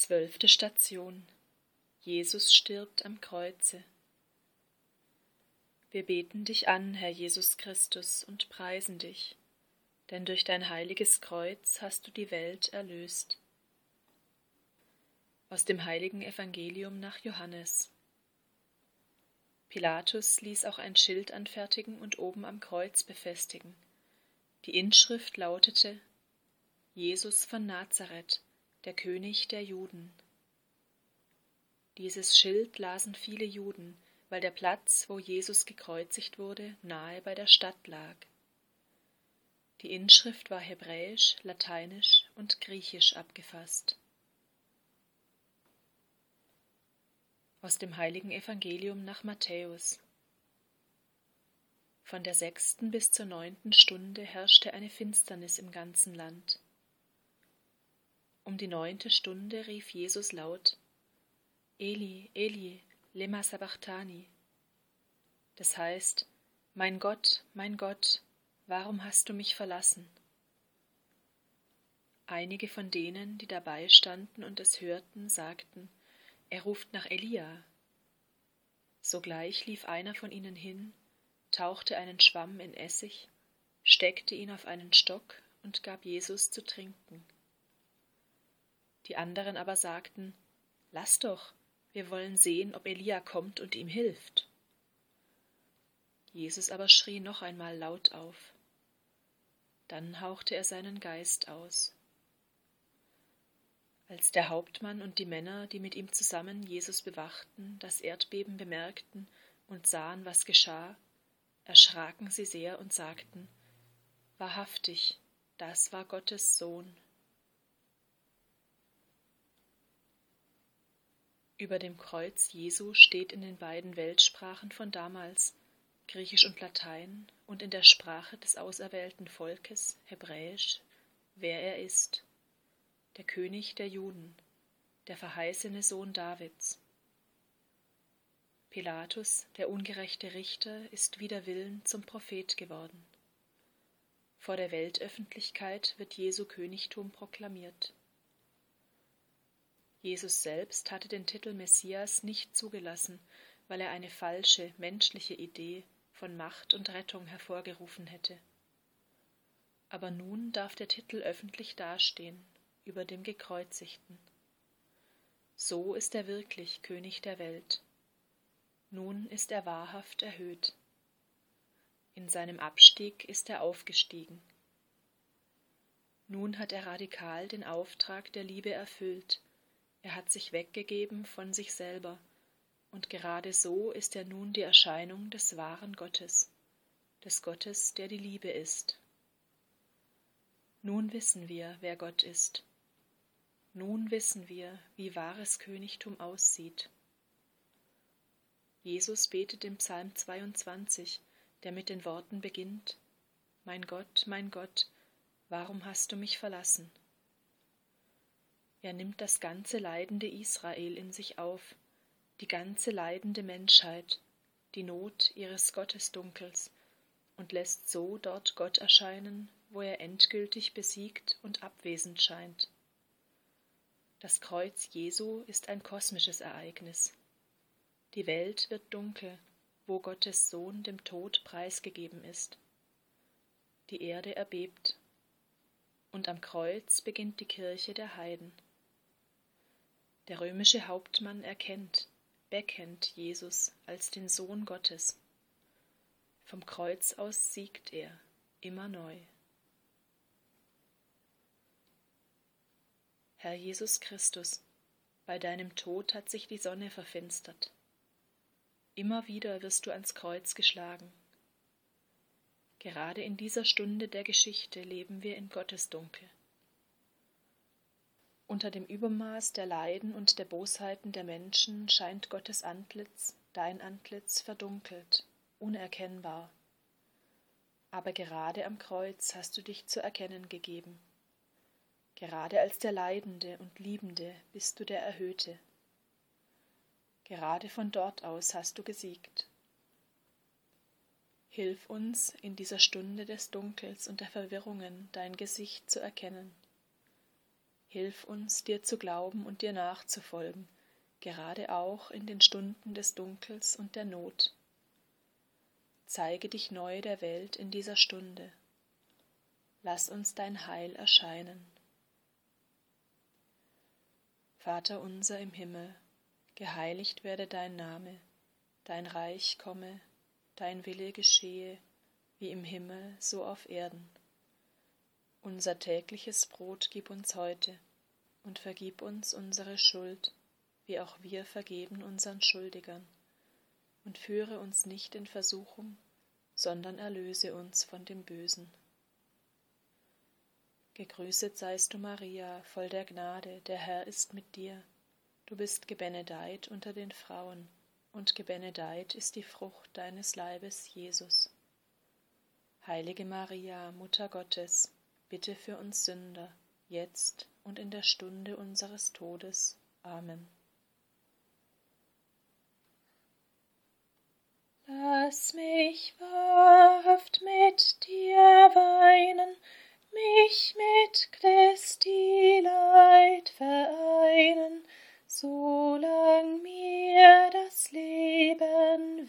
Zwölfte Station Jesus stirbt am Kreuze. Wir beten dich an, Herr Jesus Christus, und preisen dich, denn durch dein heiliges Kreuz hast du die Welt erlöst. Aus dem heiligen Evangelium nach Johannes. Pilatus ließ auch ein Schild anfertigen und oben am Kreuz befestigen. Die Inschrift lautete Jesus von Nazareth, der König der Juden. Dieses Schild lasen viele Juden, weil der Platz, wo Jesus gekreuzigt wurde, nahe bei der Stadt lag. Die Inschrift war hebräisch, lateinisch und griechisch abgefasst. Aus dem heiligen Evangelium nach Matthäus. Von der sechsten bis zur neunten Stunde herrschte eine Finsternis im ganzen Land. Um die neunte Stunde rief Jesus laut, Eli, Eli, lema sabachthani. Das heißt, mein Gott, mein Gott, warum hast du mich verlassen? Einige von denen, die dabei standen und es hörten, sagten, er ruft nach Elia. Sogleich lief einer von ihnen hin, tauchte einen Schwamm in Essig, steckte ihn auf einen Stock und gab Jesus zu trinken. Die anderen aber sagten, Lass doch, wir wollen sehen, ob Elia kommt und ihm hilft. Jesus aber schrie noch einmal laut auf. Dann hauchte er seinen Geist aus. Als der Hauptmann und die Männer, die mit ihm zusammen Jesus bewachten, das Erdbeben bemerkten und sahen, was geschah, erschraken sie sehr und sagten, Wahrhaftig, das war Gottes Sohn. Über dem Kreuz Jesu steht in den beiden Weltsprachen von damals, Griechisch und Latein, und in der Sprache des auserwählten Volkes, Hebräisch, wer er ist, der König der Juden, der verheißene Sohn Davids. Pilatus, der ungerechte Richter, ist wider Willen zum Prophet geworden. Vor der Weltöffentlichkeit wird Jesu Königtum proklamiert. Jesus selbst hatte den Titel Messias nicht zugelassen, weil er eine falsche, menschliche Idee von Macht und Rettung hervorgerufen hätte. Aber nun darf der Titel öffentlich dastehen über dem Gekreuzigten. So ist er wirklich König der Welt. Nun ist er wahrhaft erhöht. In seinem Abstieg ist er aufgestiegen. Nun hat er radikal den Auftrag der Liebe erfüllt, er hat sich weggegeben von sich selber, und gerade so ist er nun die Erscheinung des wahren Gottes, des Gottes, der die Liebe ist. Nun wissen wir, wer Gott ist. Nun wissen wir, wie wahres Königtum aussieht. Jesus betet im Psalm 22, der mit den Worten beginnt, Mein Gott, mein Gott, warum hast du mich verlassen? Er nimmt das ganze leidende Israel in sich auf, die ganze leidende Menschheit, die Not ihres Gottesdunkels, und lässt so dort Gott erscheinen, wo er endgültig besiegt und abwesend scheint. Das Kreuz Jesu ist ein kosmisches Ereignis. Die Welt wird dunkel, wo Gottes Sohn dem Tod preisgegeben ist. Die Erde erbebt, und am Kreuz beginnt die Kirche der Heiden. Der römische Hauptmann erkennt, bekennt Jesus als den Sohn Gottes. Vom Kreuz aus siegt er, immer neu. Herr Jesus Christus, bei deinem Tod hat sich die Sonne verfinstert. Immer wieder wirst du ans Kreuz geschlagen. Gerade in dieser Stunde der Geschichte leben wir in Gottes Dunkel. Unter dem Übermaß der Leiden und der Bosheiten der Menschen scheint Gottes Antlitz, dein Antlitz, verdunkelt, unerkennbar. Aber gerade am Kreuz hast du dich zu erkennen gegeben. Gerade als der Leidende und Liebende bist du der Erhöhte. Gerade von dort aus hast du gesiegt. Hilf uns in dieser Stunde des Dunkels und der Verwirrungen dein Gesicht zu erkennen Hilf uns, dir zu glauben und dir nachzufolgen, gerade auch in den Stunden des Dunkels und der Not. Zeige dich neu der Welt in dieser Stunde. Lass uns dein Heil erscheinen. Vater unser im Himmel, geheiligt werde dein Name, dein Reich komme, dein Wille geschehe, wie im Himmel so auf Erden. Unser tägliches Brot gib uns heute und vergib uns unsere Schuld, wie auch wir vergeben unseren Schuldigern und führe uns nicht in Versuchung, sondern erlöse uns von dem Bösen. Gegrüßet seist du, Maria, voll der Gnade, der Herr ist mit dir. Du bist gebenedeit unter den Frauen, und gebenedeit ist die Frucht deines Leibes, Jesus. Heilige Maria, Mutter Gottes, bitte für uns Sünder, jetzt und in der Stunde unseres Todes. Amen. Lass mich wahrhaft mit dir weinen, mich mit Christi Leid vereinen, solang mir das Leben